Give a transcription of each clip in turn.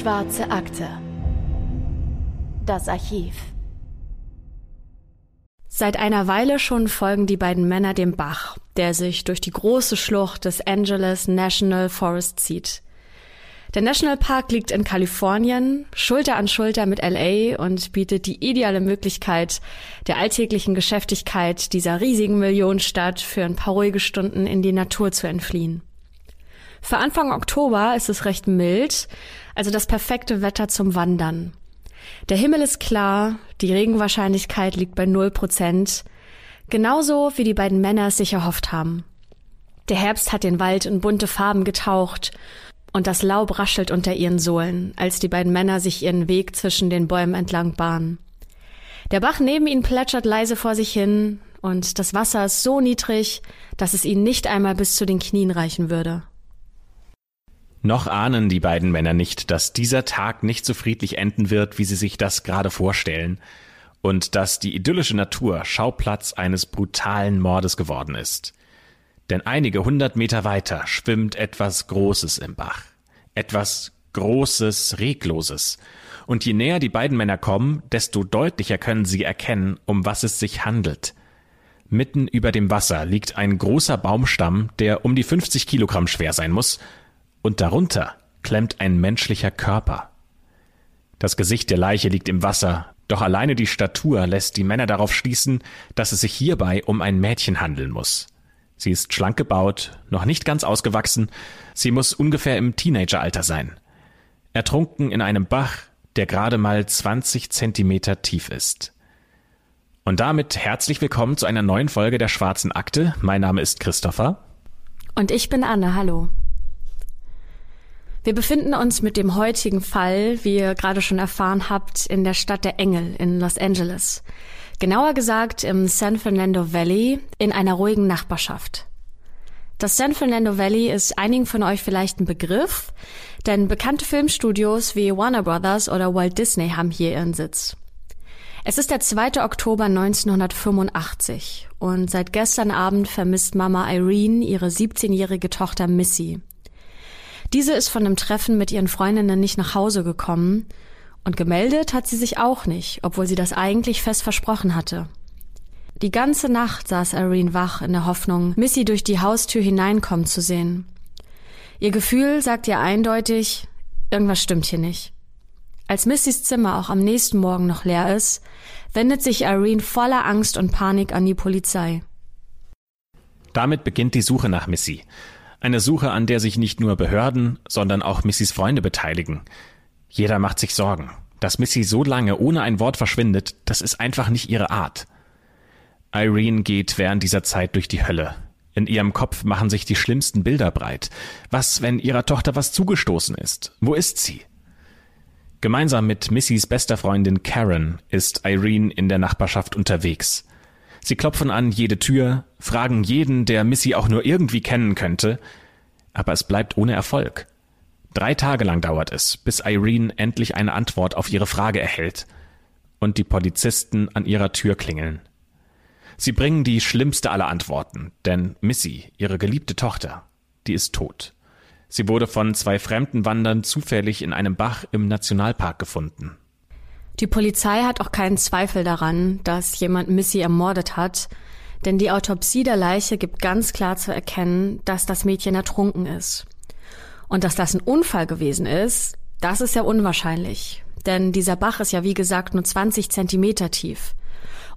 Schwarze Akte. Das Archiv. Seit einer Weile schon folgen die beiden Männer dem Bach, der sich durch die große Schlucht des Angeles National Forest zieht. Der Nationalpark liegt in Kalifornien, Schulter an Schulter mit LA und bietet die ideale Möglichkeit, der alltäglichen Geschäftigkeit dieser riesigen Millionenstadt für ein paar ruhige Stunden in die Natur zu entfliehen. Für Anfang Oktober ist es recht mild, also das perfekte Wetter zum Wandern. Der Himmel ist klar, die Regenwahrscheinlichkeit liegt bei null Prozent, genauso wie die beiden Männer es sich erhofft haben. Der Herbst hat den Wald in bunte Farben getaucht und das Laub raschelt unter ihren Sohlen, als die beiden Männer sich ihren Weg zwischen den Bäumen entlang bahnen. Der Bach neben ihnen plätschert leise vor sich hin, und das Wasser ist so niedrig, dass es ihnen nicht einmal bis zu den Knien reichen würde. Noch ahnen die beiden Männer nicht, dass dieser Tag nicht so friedlich enden wird, wie sie sich das gerade vorstellen, und dass die idyllische Natur Schauplatz eines brutalen Mordes geworden ist. Denn einige hundert Meter weiter schwimmt etwas Großes im Bach. Etwas Großes, Regloses. Und je näher die beiden Männer kommen, desto deutlicher können sie erkennen, um was es sich handelt. Mitten über dem Wasser liegt ein großer Baumstamm, der um die 50 Kilogramm schwer sein muss, und darunter klemmt ein menschlicher Körper. Das Gesicht der Leiche liegt im Wasser, doch alleine die Statur lässt die Männer darauf schließen, dass es sich hierbei um ein Mädchen handeln muss. Sie ist schlank gebaut, noch nicht ganz ausgewachsen, sie muss ungefähr im Teenageralter sein. Ertrunken in einem Bach, der gerade mal 20 Zentimeter tief ist. Und damit herzlich willkommen zu einer neuen Folge der Schwarzen Akte. Mein Name ist Christopher. Und ich bin Anne, hallo. Wir befinden uns mit dem heutigen Fall, wie ihr gerade schon erfahren habt, in der Stadt der Engel in Los Angeles. Genauer gesagt im San Fernando Valley in einer ruhigen Nachbarschaft. Das San Fernando Valley ist einigen von euch vielleicht ein Begriff, denn bekannte Filmstudios wie Warner Brothers oder Walt Disney haben hier ihren Sitz. Es ist der 2. Oktober 1985 und seit gestern Abend vermisst Mama Irene ihre 17-jährige Tochter Missy. Diese ist von einem Treffen mit ihren Freundinnen nicht nach Hause gekommen und gemeldet hat sie sich auch nicht, obwohl sie das eigentlich fest versprochen hatte. Die ganze Nacht saß Irene wach in der Hoffnung, Missy durch die Haustür hineinkommen zu sehen. Ihr Gefühl sagt ihr eindeutig, irgendwas stimmt hier nicht. Als Missys Zimmer auch am nächsten Morgen noch leer ist, wendet sich Irene voller Angst und Panik an die Polizei. Damit beginnt die Suche nach Missy. Eine Suche, an der sich nicht nur Behörden, sondern auch Missys Freunde beteiligen. Jeder macht sich Sorgen. Dass Missy so lange ohne ein Wort verschwindet, das ist einfach nicht ihre Art. Irene geht während dieser Zeit durch die Hölle. In ihrem Kopf machen sich die schlimmsten Bilder breit. Was, wenn ihrer Tochter was zugestoßen ist? Wo ist sie? Gemeinsam mit Missys bester Freundin Karen ist Irene in der Nachbarschaft unterwegs. Sie klopfen an jede Tür, fragen jeden, der Missy auch nur irgendwie kennen könnte, aber es bleibt ohne Erfolg. Drei Tage lang dauert es, bis Irene endlich eine Antwort auf ihre Frage erhält und die Polizisten an ihrer Tür klingeln. Sie bringen die schlimmste aller Antworten, denn Missy, ihre geliebte Tochter, die ist tot. Sie wurde von zwei fremden Wandern zufällig in einem Bach im Nationalpark gefunden. Die Polizei hat auch keinen Zweifel daran, dass jemand Missy ermordet hat, denn die Autopsie der Leiche gibt ganz klar zu erkennen, dass das Mädchen ertrunken ist. Und dass das ein Unfall gewesen ist, das ist ja unwahrscheinlich. Denn dieser Bach ist ja wie gesagt nur 20 Zentimeter tief.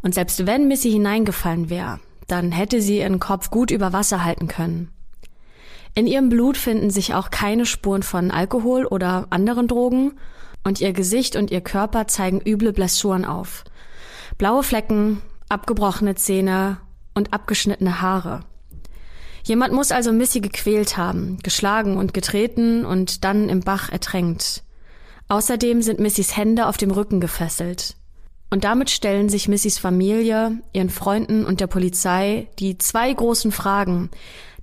Und selbst wenn Missy hineingefallen wäre, dann hätte sie ihren Kopf gut über Wasser halten können. In ihrem Blut finden sich auch keine Spuren von Alkohol oder anderen Drogen und ihr Gesicht und ihr Körper zeigen üble Blessuren auf. Blaue Flecken, abgebrochene Zähne und abgeschnittene Haare. Jemand muss also Missy gequält haben, geschlagen und getreten und dann im Bach ertränkt. Außerdem sind Missys Hände auf dem Rücken gefesselt. Und damit stellen sich Missys Familie, ihren Freunden und der Polizei die zwei großen Fragen,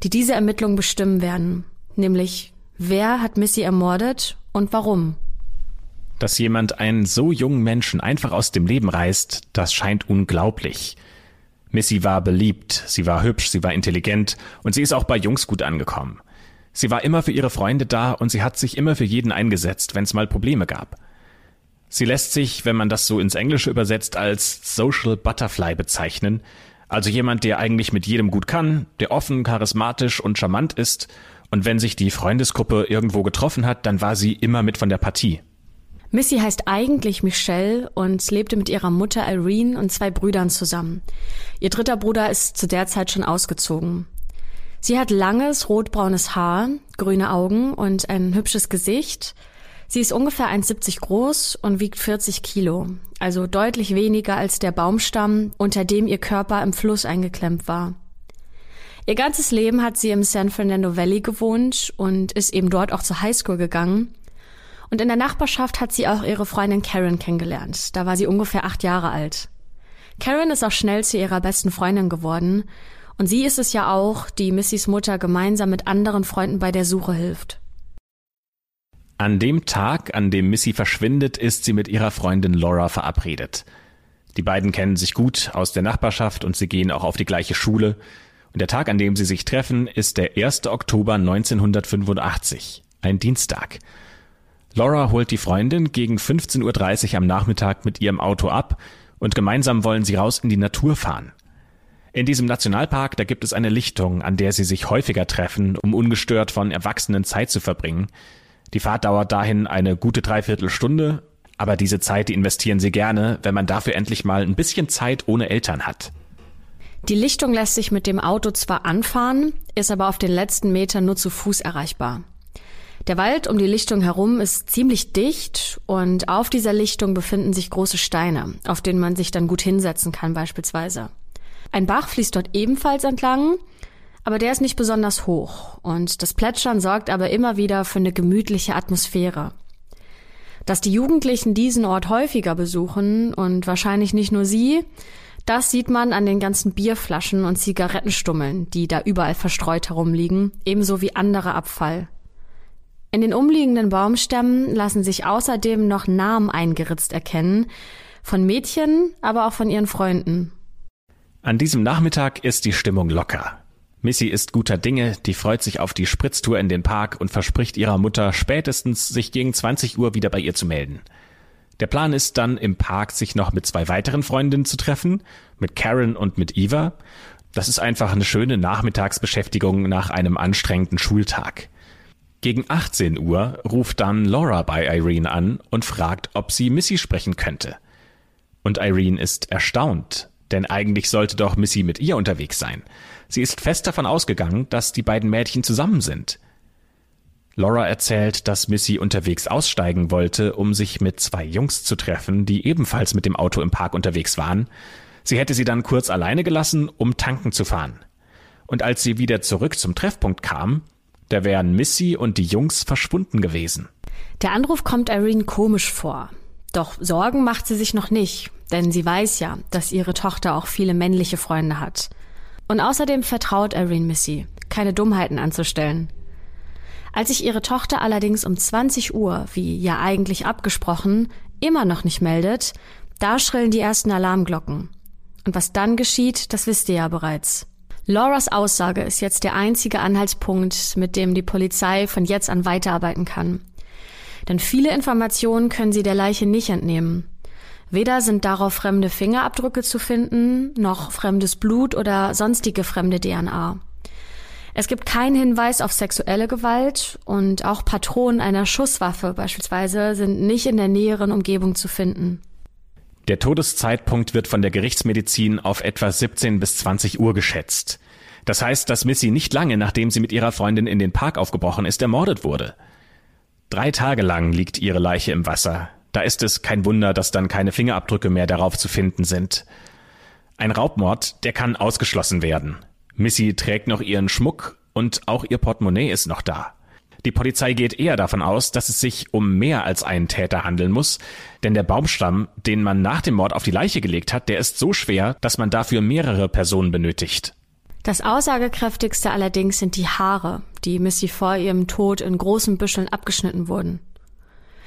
die diese Ermittlung bestimmen werden. Nämlich, wer hat Missy ermordet und warum? Dass jemand einen so jungen Menschen einfach aus dem Leben reißt, das scheint unglaublich. Missy war beliebt, sie war hübsch, sie war intelligent und sie ist auch bei Jungs gut angekommen. Sie war immer für ihre Freunde da und sie hat sich immer für jeden eingesetzt, wenn es mal Probleme gab. Sie lässt sich, wenn man das so ins Englische übersetzt, als Social Butterfly bezeichnen, also jemand, der eigentlich mit jedem gut kann, der offen, charismatisch und charmant ist, und wenn sich die Freundesgruppe irgendwo getroffen hat, dann war sie immer mit von der Partie. Missy heißt eigentlich Michelle und lebte mit ihrer Mutter Irene und zwei Brüdern zusammen. Ihr dritter Bruder ist zu der Zeit schon ausgezogen. Sie hat langes, rotbraunes Haar, grüne Augen und ein hübsches Gesicht. Sie ist ungefähr 1,70 groß und wiegt 40 Kilo, also deutlich weniger als der Baumstamm, unter dem ihr Körper im Fluss eingeklemmt war. Ihr ganzes Leben hat sie im San Fernando Valley gewohnt und ist eben dort auch zur Highschool gegangen. Und in der Nachbarschaft hat sie auch ihre Freundin Karen kennengelernt. Da war sie ungefähr acht Jahre alt. Karen ist auch schnell zu ihrer besten Freundin geworden und sie ist es ja auch, die Missys Mutter gemeinsam mit anderen Freunden bei der Suche hilft. An dem Tag, an dem Missy verschwindet, ist sie mit ihrer Freundin Laura verabredet. Die beiden kennen sich gut aus der Nachbarschaft und sie gehen auch auf die gleiche Schule. Und der Tag, an dem sie sich treffen, ist der 1. Oktober 1985, ein Dienstag. Laura holt die Freundin gegen 15.30 Uhr am Nachmittag mit ihrem Auto ab und gemeinsam wollen sie raus in die Natur fahren. In diesem Nationalpark, da gibt es eine Lichtung, an der sie sich häufiger treffen, um ungestört von Erwachsenen Zeit zu verbringen. Die Fahrt dauert dahin eine gute Dreiviertelstunde, aber diese Zeit, die investieren sie gerne, wenn man dafür endlich mal ein bisschen Zeit ohne Eltern hat. Die Lichtung lässt sich mit dem Auto zwar anfahren, ist aber auf den letzten Metern nur zu Fuß erreichbar. Der Wald um die Lichtung herum ist ziemlich dicht und auf dieser Lichtung befinden sich große Steine, auf denen man sich dann gut hinsetzen kann beispielsweise. Ein Bach fließt dort ebenfalls entlang, aber der ist nicht besonders hoch und das Plätschern sorgt aber immer wieder für eine gemütliche Atmosphäre. Dass die Jugendlichen diesen Ort häufiger besuchen und wahrscheinlich nicht nur sie, das sieht man an den ganzen Bierflaschen und Zigarettenstummeln, die da überall verstreut herumliegen, ebenso wie anderer Abfall. In den umliegenden Baumstämmen lassen sich außerdem noch Namen eingeritzt erkennen, von Mädchen, aber auch von ihren Freunden. An diesem Nachmittag ist die Stimmung locker. Missy ist guter Dinge, die freut sich auf die Spritztour in den Park und verspricht ihrer Mutter spätestens, sich gegen 20 Uhr wieder bei ihr zu melden. Der Plan ist dann im Park, sich noch mit zwei weiteren Freundinnen zu treffen, mit Karen und mit Eva. Das ist einfach eine schöne Nachmittagsbeschäftigung nach einem anstrengenden Schultag. Gegen 18 Uhr ruft dann Laura bei Irene an und fragt, ob sie Missy sprechen könnte. Und Irene ist erstaunt, denn eigentlich sollte doch Missy mit ihr unterwegs sein. Sie ist fest davon ausgegangen, dass die beiden Mädchen zusammen sind. Laura erzählt, dass Missy unterwegs aussteigen wollte, um sich mit zwei Jungs zu treffen, die ebenfalls mit dem Auto im Park unterwegs waren. Sie hätte sie dann kurz alleine gelassen, um tanken zu fahren. Und als sie wieder zurück zum Treffpunkt kam, da wären Missy und die Jungs verschwunden gewesen. Der Anruf kommt Irene komisch vor. Doch Sorgen macht sie sich noch nicht, denn sie weiß ja, dass ihre Tochter auch viele männliche Freunde hat. Und außerdem vertraut Irene Missy, keine Dummheiten anzustellen. Als sich ihre Tochter allerdings um 20 Uhr, wie ja eigentlich abgesprochen, immer noch nicht meldet, da schrillen die ersten Alarmglocken. Und was dann geschieht, das wisst ihr ja bereits. Lauras Aussage ist jetzt der einzige Anhaltspunkt, mit dem die Polizei von jetzt an weiterarbeiten kann. Denn viele Informationen können sie der Leiche nicht entnehmen. Weder sind darauf fremde Fingerabdrücke zu finden, noch fremdes Blut oder sonstige fremde DNA. Es gibt keinen Hinweis auf sexuelle Gewalt und auch Patronen einer Schusswaffe beispielsweise sind nicht in der näheren Umgebung zu finden. Der Todeszeitpunkt wird von der Gerichtsmedizin auf etwa 17 bis 20 Uhr geschätzt. Das heißt, dass Missy nicht lange nachdem sie mit ihrer Freundin in den Park aufgebrochen ist, ermordet wurde. Drei Tage lang liegt ihre Leiche im Wasser. Da ist es kein Wunder, dass dann keine Fingerabdrücke mehr darauf zu finden sind. Ein Raubmord, der kann ausgeschlossen werden. Missy trägt noch ihren Schmuck und auch ihr Portemonnaie ist noch da. Die Polizei geht eher davon aus, dass es sich um mehr als einen Täter handeln muss, denn der Baumstamm, den man nach dem Mord auf die Leiche gelegt hat, der ist so schwer, dass man dafür mehrere Personen benötigt. Das aussagekräftigste allerdings sind die Haare, die Missy vor ihrem Tod in großen Büscheln abgeschnitten wurden.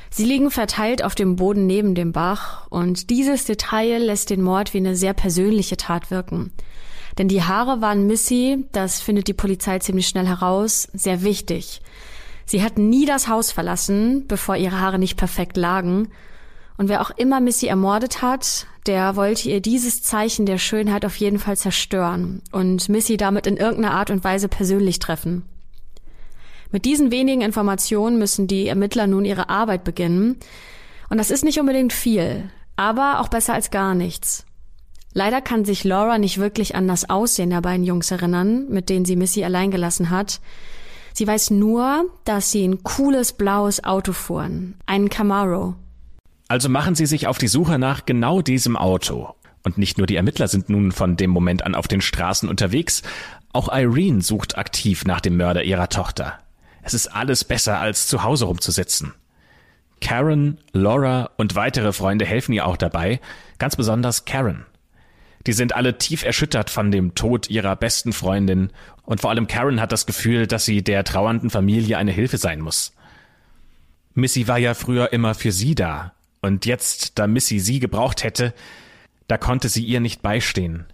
Sie liegen verteilt auf dem Boden neben dem Bach und dieses Detail lässt den Mord wie eine sehr persönliche Tat wirken. Denn die Haare waren Missy, das findet die Polizei ziemlich schnell heraus, sehr wichtig. Sie hat nie das Haus verlassen, bevor ihre Haare nicht perfekt lagen. Und wer auch immer Missy ermordet hat, der wollte ihr dieses Zeichen der Schönheit auf jeden Fall zerstören und Missy damit in irgendeiner Art und Weise persönlich treffen. Mit diesen wenigen Informationen müssen die Ermittler nun ihre Arbeit beginnen. Und das ist nicht unbedingt viel, aber auch besser als gar nichts. Leider kann sich Laura nicht wirklich an das Aussehen der beiden Jungs erinnern, mit denen sie Missy allein gelassen hat. Sie weiß nur, dass sie ein cooles blaues Auto fuhren, einen Camaro. Also machen sie sich auf die Suche nach genau diesem Auto. Und nicht nur die Ermittler sind nun von dem Moment an auf den Straßen unterwegs, auch Irene sucht aktiv nach dem Mörder ihrer Tochter. Es ist alles besser, als zu Hause rumzusitzen. Karen, Laura und weitere Freunde helfen ihr auch dabei, ganz besonders Karen. Die sind alle tief erschüttert von dem Tod ihrer besten Freundin und vor allem Karen hat das Gefühl, dass sie der trauernden Familie eine Hilfe sein muss. Missy war ja früher immer für sie da und jetzt, da Missy sie gebraucht hätte, da konnte sie ihr nicht beistehen.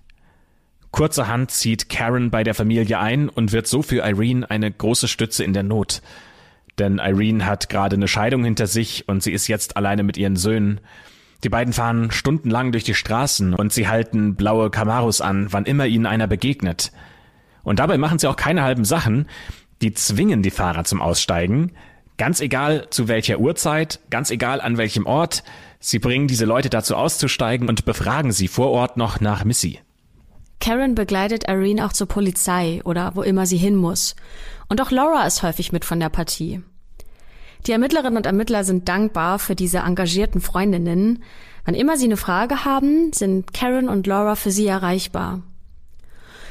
Kurzerhand zieht Karen bei der Familie ein und wird so für Irene eine große Stütze in der Not. Denn Irene hat gerade eine Scheidung hinter sich und sie ist jetzt alleine mit ihren Söhnen. Die beiden fahren stundenlang durch die Straßen und sie halten blaue Camaros an, wann immer ihnen einer begegnet. Und dabei machen sie auch keine halben Sachen. Die zwingen die Fahrer zum Aussteigen. Ganz egal zu welcher Uhrzeit, ganz egal an welchem Ort. Sie bringen diese Leute dazu auszusteigen und befragen sie vor Ort noch nach Missy. Karen begleitet Irene auch zur Polizei oder wo immer sie hin muss. Und auch Laura ist häufig mit von der Partie. Die Ermittlerinnen und Ermittler sind dankbar für diese engagierten Freundinnen. Wann immer sie eine Frage haben, sind Karen und Laura für sie erreichbar.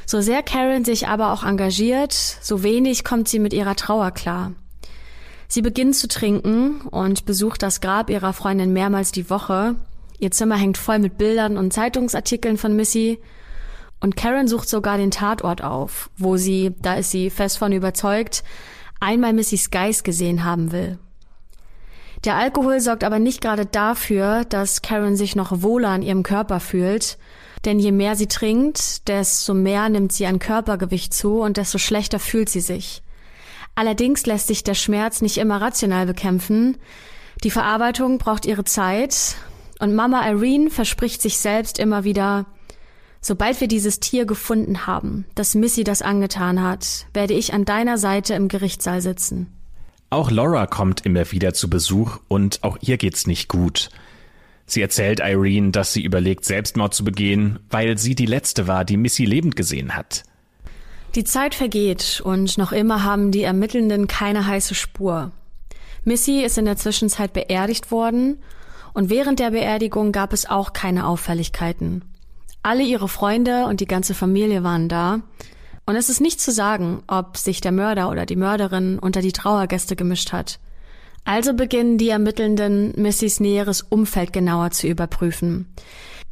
So sehr Karen sich aber auch engagiert, so wenig kommt sie mit ihrer Trauer klar. Sie beginnt zu trinken und besucht das Grab ihrer Freundin mehrmals die Woche. Ihr Zimmer hängt voll mit Bildern und Zeitungsartikeln von Missy. Und Karen sucht sogar den Tatort auf, wo sie, da ist sie fest von überzeugt, einmal Missys Geist gesehen haben will. Der Alkohol sorgt aber nicht gerade dafür, dass Karen sich noch wohler an ihrem Körper fühlt, denn je mehr sie trinkt, desto mehr nimmt sie an Körpergewicht zu und desto schlechter fühlt sie sich. Allerdings lässt sich der Schmerz nicht immer rational bekämpfen. Die Verarbeitung braucht ihre Zeit und Mama Irene verspricht sich selbst immer wieder, Sobald wir dieses Tier gefunden haben, das Missy das angetan hat, werde ich an deiner Seite im Gerichtssaal sitzen. Auch Laura kommt immer wieder zu Besuch und auch ihr geht's nicht gut. Sie erzählt Irene, dass sie überlegt, Selbstmord zu begehen, weil sie die letzte war, die Missy lebend gesehen hat. Die Zeit vergeht und noch immer haben die Ermittelnden keine heiße Spur. Missy ist in der Zwischenzeit beerdigt worden und während der Beerdigung gab es auch keine Auffälligkeiten. Alle ihre Freunde und die ganze Familie waren da. Und es ist nicht zu sagen, ob sich der Mörder oder die Mörderin unter die Trauergäste gemischt hat. Also beginnen die Ermittelnden, Missys näheres Umfeld genauer zu überprüfen.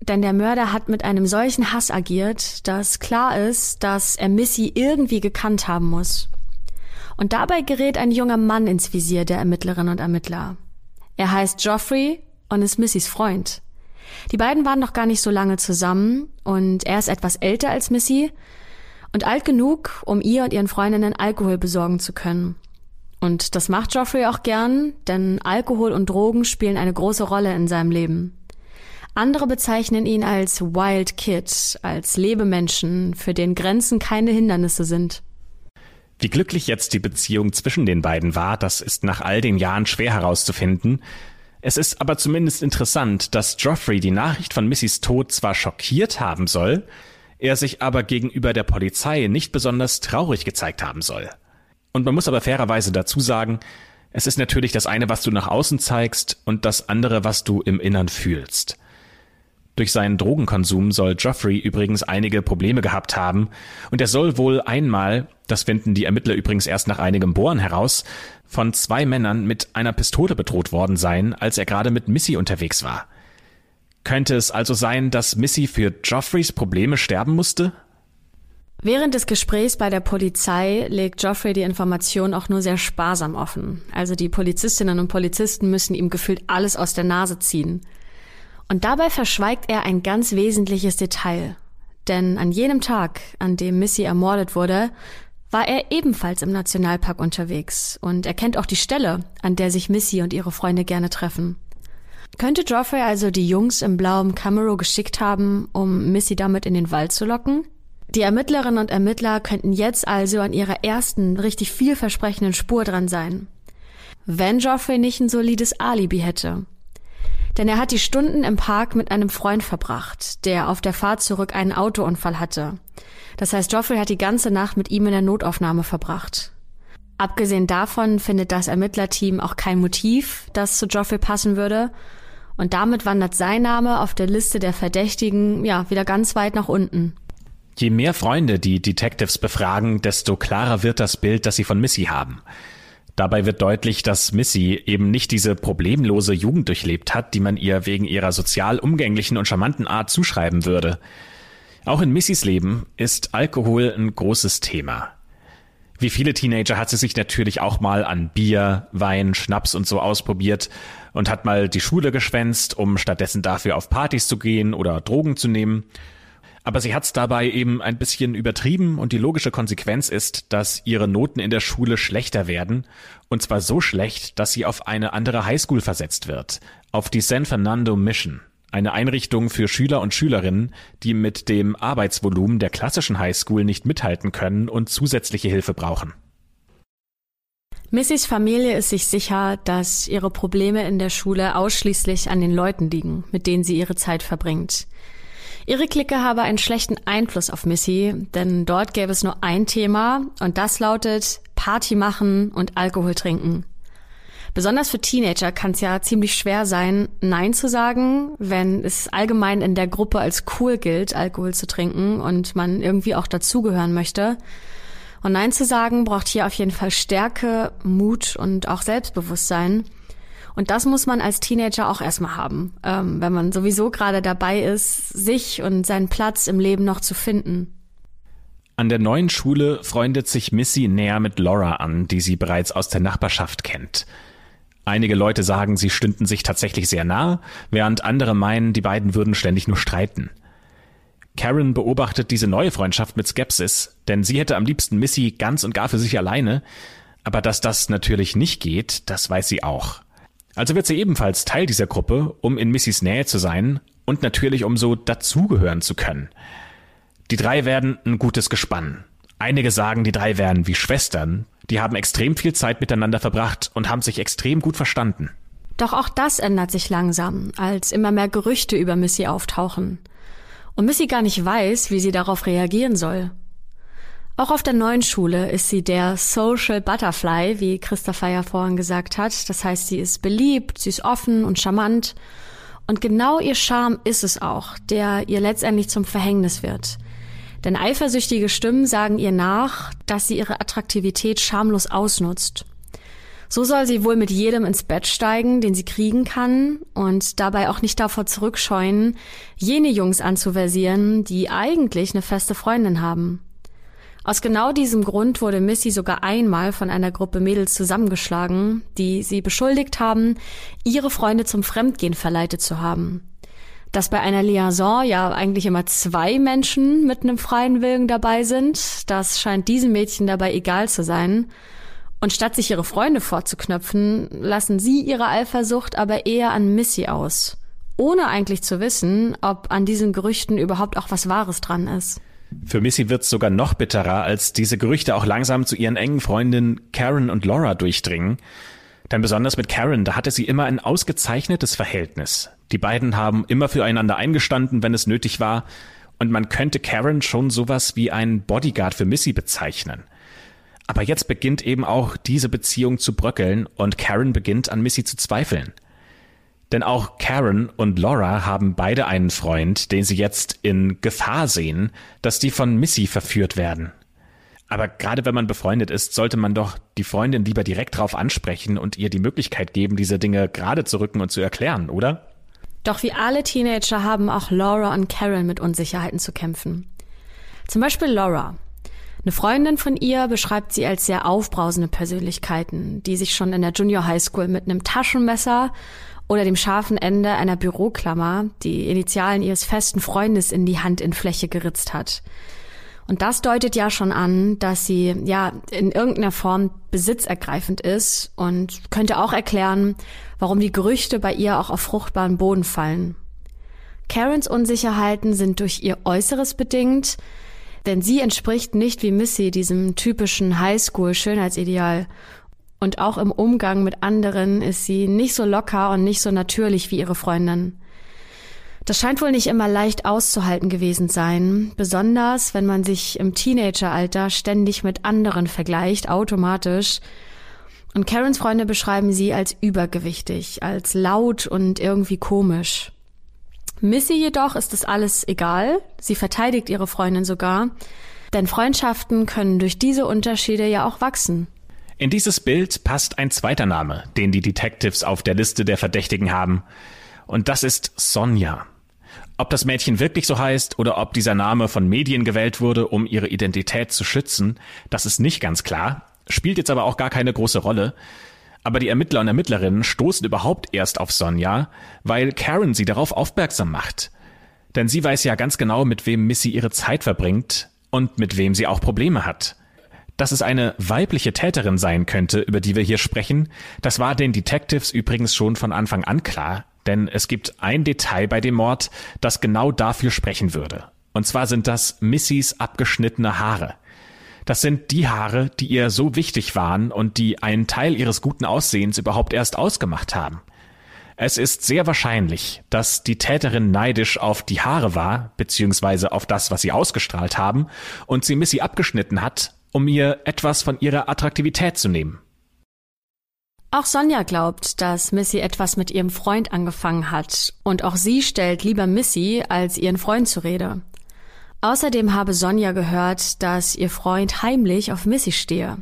Denn der Mörder hat mit einem solchen Hass agiert, dass klar ist, dass er Missy irgendwie gekannt haben muss. Und dabei gerät ein junger Mann ins Visier der Ermittlerinnen und Ermittler. Er heißt Geoffrey und ist Missys Freund. Die beiden waren noch gar nicht so lange zusammen und er ist etwas älter als Missy und alt genug, um ihr und ihren Freundinnen Alkohol besorgen zu können. Und das macht Geoffrey auch gern, denn Alkohol und Drogen spielen eine große Rolle in seinem Leben. Andere bezeichnen ihn als Wild Kid, als Lebemenschen, für den Grenzen keine Hindernisse sind. Wie glücklich jetzt die Beziehung zwischen den beiden war, das ist nach all den Jahren schwer herauszufinden. Es ist aber zumindest interessant, dass Geoffrey die Nachricht von Missys Tod zwar schockiert haben soll, er sich aber gegenüber der Polizei nicht besonders traurig gezeigt haben soll. Und man muss aber fairerweise dazu sagen, es ist natürlich das eine, was du nach außen zeigst und das andere, was du im Innern fühlst. Durch seinen Drogenkonsum soll Geoffrey übrigens einige Probleme gehabt haben und er soll wohl einmal, das finden die Ermittler übrigens erst nach einigem Bohren heraus, von zwei Männern mit einer Pistole bedroht worden sein, als er gerade mit Missy unterwegs war. Könnte es also sein, dass Missy für Geoffreys Probleme sterben musste? Während des Gesprächs bei der Polizei legt Geoffrey die Information auch nur sehr sparsam offen. Also die Polizistinnen und Polizisten müssen ihm gefühlt alles aus der Nase ziehen. Und dabei verschweigt er ein ganz wesentliches Detail. denn an jenem Tag, an dem Missy ermordet wurde, war er ebenfalls im Nationalpark unterwegs und er kennt auch die Stelle, an der sich Missy und ihre Freunde gerne treffen. Könnte Joffrey also die Jungs im blauen Camaro geschickt haben, um Missy damit in den Wald zu locken? Die Ermittlerinnen und Ermittler könnten jetzt also an ihrer ersten, richtig vielversprechenden Spur dran sein. Wenn Joffrey nicht ein solides Alibi hätte. Denn er hat die Stunden im Park mit einem Freund verbracht, der auf der Fahrt zurück einen Autounfall hatte. Das heißt, Joffrey hat die ganze Nacht mit ihm in der Notaufnahme verbracht. Abgesehen davon findet das Ermittlerteam auch kein Motiv, das zu Joffrey passen würde. Und damit wandert sein Name auf der Liste der Verdächtigen ja wieder ganz weit nach unten. Je mehr Freunde die Detectives befragen, desto klarer wird das Bild, das sie von Missy haben. Dabei wird deutlich, dass Missy eben nicht diese problemlose Jugend durchlebt hat, die man ihr wegen ihrer sozial umgänglichen und charmanten Art zuschreiben würde. Auch in Missys Leben ist Alkohol ein großes Thema. Wie viele Teenager hat sie sich natürlich auch mal an Bier, Wein, Schnaps und so ausprobiert und hat mal die Schule geschwänzt, um stattdessen dafür auf Partys zu gehen oder Drogen zu nehmen. Aber sie hat es dabei eben ein bisschen übertrieben und die logische Konsequenz ist, dass ihre Noten in der Schule schlechter werden. Und zwar so schlecht, dass sie auf eine andere Highschool versetzt wird. Auf die San Fernando Mission. Eine Einrichtung für Schüler und Schülerinnen, die mit dem Arbeitsvolumen der klassischen Highschool nicht mithalten können und zusätzliche Hilfe brauchen. Missys Familie ist sich sicher, dass ihre Probleme in der Schule ausschließlich an den Leuten liegen, mit denen sie ihre Zeit verbringt. Ihre Clique habe einen schlechten Einfluss auf Missy, denn dort gäbe es nur ein Thema und das lautet Party machen und Alkohol trinken. Besonders für Teenager kann es ja ziemlich schwer sein, Nein zu sagen, wenn es allgemein in der Gruppe als cool gilt, Alkohol zu trinken und man irgendwie auch dazugehören möchte. Und Nein zu sagen braucht hier auf jeden Fall Stärke, Mut und auch Selbstbewusstsein. Und das muss man als Teenager auch erstmal haben, ähm, wenn man sowieso gerade dabei ist, sich und seinen Platz im Leben noch zu finden. An der neuen Schule freundet sich Missy näher mit Laura an, die sie bereits aus der Nachbarschaft kennt. Einige Leute sagen, sie stünden sich tatsächlich sehr nah, während andere meinen, die beiden würden ständig nur streiten. Karen beobachtet diese neue Freundschaft mit Skepsis, denn sie hätte am liebsten Missy ganz und gar für sich alleine, aber dass das natürlich nicht geht, das weiß sie auch. Also wird sie ebenfalls Teil dieser Gruppe, um in Missys Nähe zu sein und natürlich um so dazugehören zu können. Die drei werden ein gutes Gespann. Einige sagen, die drei wären wie Schwestern. Die haben extrem viel Zeit miteinander verbracht und haben sich extrem gut verstanden. Doch auch das ändert sich langsam, als immer mehr Gerüchte über Missy auftauchen. Und Missy gar nicht weiß, wie sie darauf reagieren soll. Auch auf der neuen Schule ist sie der Social Butterfly, wie Christopher ja vorhin gesagt hat. Das heißt, sie ist beliebt, sie ist offen und charmant. Und genau ihr Charme ist es auch, der ihr letztendlich zum Verhängnis wird. Denn eifersüchtige Stimmen sagen ihr nach, dass sie ihre Attraktivität schamlos ausnutzt. So soll sie wohl mit jedem ins Bett steigen, den sie kriegen kann, und dabei auch nicht davor zurückscheuen, jene Jungs anzuversieren, die eigentlich eine feste Freundin haben. Aus genau diesem Grund wurde Missy sogar einmal von einer Gruppe Mädels zusammengeschlagen, die sie beschuldigt haben, ihre Freunde zum Fremdgehen verleitet zu haben. Dass bei einer Liaison ja eigentlich immer zwei Menschen mit einem freien Willen dabei sind, das scheint diesem Mädchen dabei egal zu sein. Und statt sich ihre Freunde vorzuknöpfen, lassen sie ihre Eifersucht aber eher an Missy aus, ohne eigentlich zu wissen, ob an diesen Gerüchten überhaupt auch was Wahres dran ist. Für Missy wird's sogar noch bitterer, als diese Gerüchte auch langsam zu ihren engen Freundinnen Karen und Laura durchdringen. Denn besonders mit Karen, da hatte sie immer ein ausgezeichnetes Verhältnis. Die beiden haben immer füreinander eingestanden, wenn es nötig war, und man könnte Karen schon sowas wie einen Bodyguard für Missy bezeichnen. Aber jetzt beginnt eben auch diese Beziehung zu bröckeln und Karen beginnt an Missy zu zweifeln. Denn auch Karen und Laura haben beide einen Freund, den sie jetzt in Gefahr sehen, dass die von Missy verführt werden. Aber gerade wenn man befreundet ist, sollte man doch die Freundin lieber direkt drauf ansprechen und ihr die Möglichkeit geben, diese Dinge gerade zu rücken und zu erklären, oder? Doch wie alle Teenager haben auch Laura und Karen mit Unsicherheiten zu kämpfen. Zum Beispiel Laura. Eine Freundin von ihr beschreibt sie als sehr aufbrausende Persönlichkeiten, die sich schon in der Junior High School mit einem Taschenmesser oder dem scharfen Ende einer Büroklammer die Initialen ihres festen Freundes in die Hand in Fläche geritzt hat. Und das deutet ja schon an, dass sie ja in irgendeiner Form besitzergreifend ist und könnte auch erklären, warum die Gerüchte bei ihr auch auf fruchtbaren Boden fallen. Karens Unsicherheiten sind durch ihr Äußeres bedingt, denn sie entspricht nicht wie Missy diesem typischen Highschool-Schönheitsideal. Und auch im Umgang mit anderen ist sie nicht so locker und nicht so natürlich wie ihre Freundin. Das scheint wohl nicht immer leicht auszuhalten gewesen sein, besonders wenn man sich im Teenageralter ständig mit anderen vergleicht, automatisch. Und Karens Freunde beschreiben sie als übergewichtig, als laut und irgendwie komisch. Missy jedoch ist das alles egal, sie verteidigt ihre Freundin sogar, denn Freundschaften können durch diese Unterschiede ja auch wachsen. In dieses Bild passt ein zweiter Name, den die Detectives auf der Liste der Verdächtigen haben, und das ist Sonja. Ob das Mädchen wirklich so heißt oder ob dieser Name von Medien gewählt wurde, um ihre Identität zu schützen, das ist nicht ganz klar, spielt jetzt aber auch gar keine große Rolle. Aber die Ermittler und Ermittlerinnen stoßen überhaupt erst auf Sonja, weil Karen sie darauf aufmerksam macht. Denn sie weiß ja ganz genau, mit wem Missy ihre Zeit verbringt und mit wem sie auch Probleme hat. Dass es eine weibliche Täterin sein könnte, über die wir hier sprechen, das war den Detectives übrigens schon von Anfang an klar, denn es gibt ein Detail bei dem Mord, das genau dafür sprechen würde. Und zwar sind das Missys abgeschnittene Haare. Das sind die Haare, die ihr so wichtig waren und die einen Teil ihres guten Aussehens überhaupt erst ausgemacht haben. Es ist sehr wahrscheinlich, dass die Täterin neidisch auf die Haare war, beziehungsweise auf das, was sie ausgestrahlt haben, und sie Missy abgeschnitten hat, um ihr etwas von ihrer Attraktivität zu nehmen. Auch Sonja glaubt, dass Missy etwas mit ihrem Freund angefangen hat und auch sie stellt lieber Missy als ihren Freund zur Rede. Außerdem habe Sonja gehört, dass ihr Freund heimlich auf Missy stehe.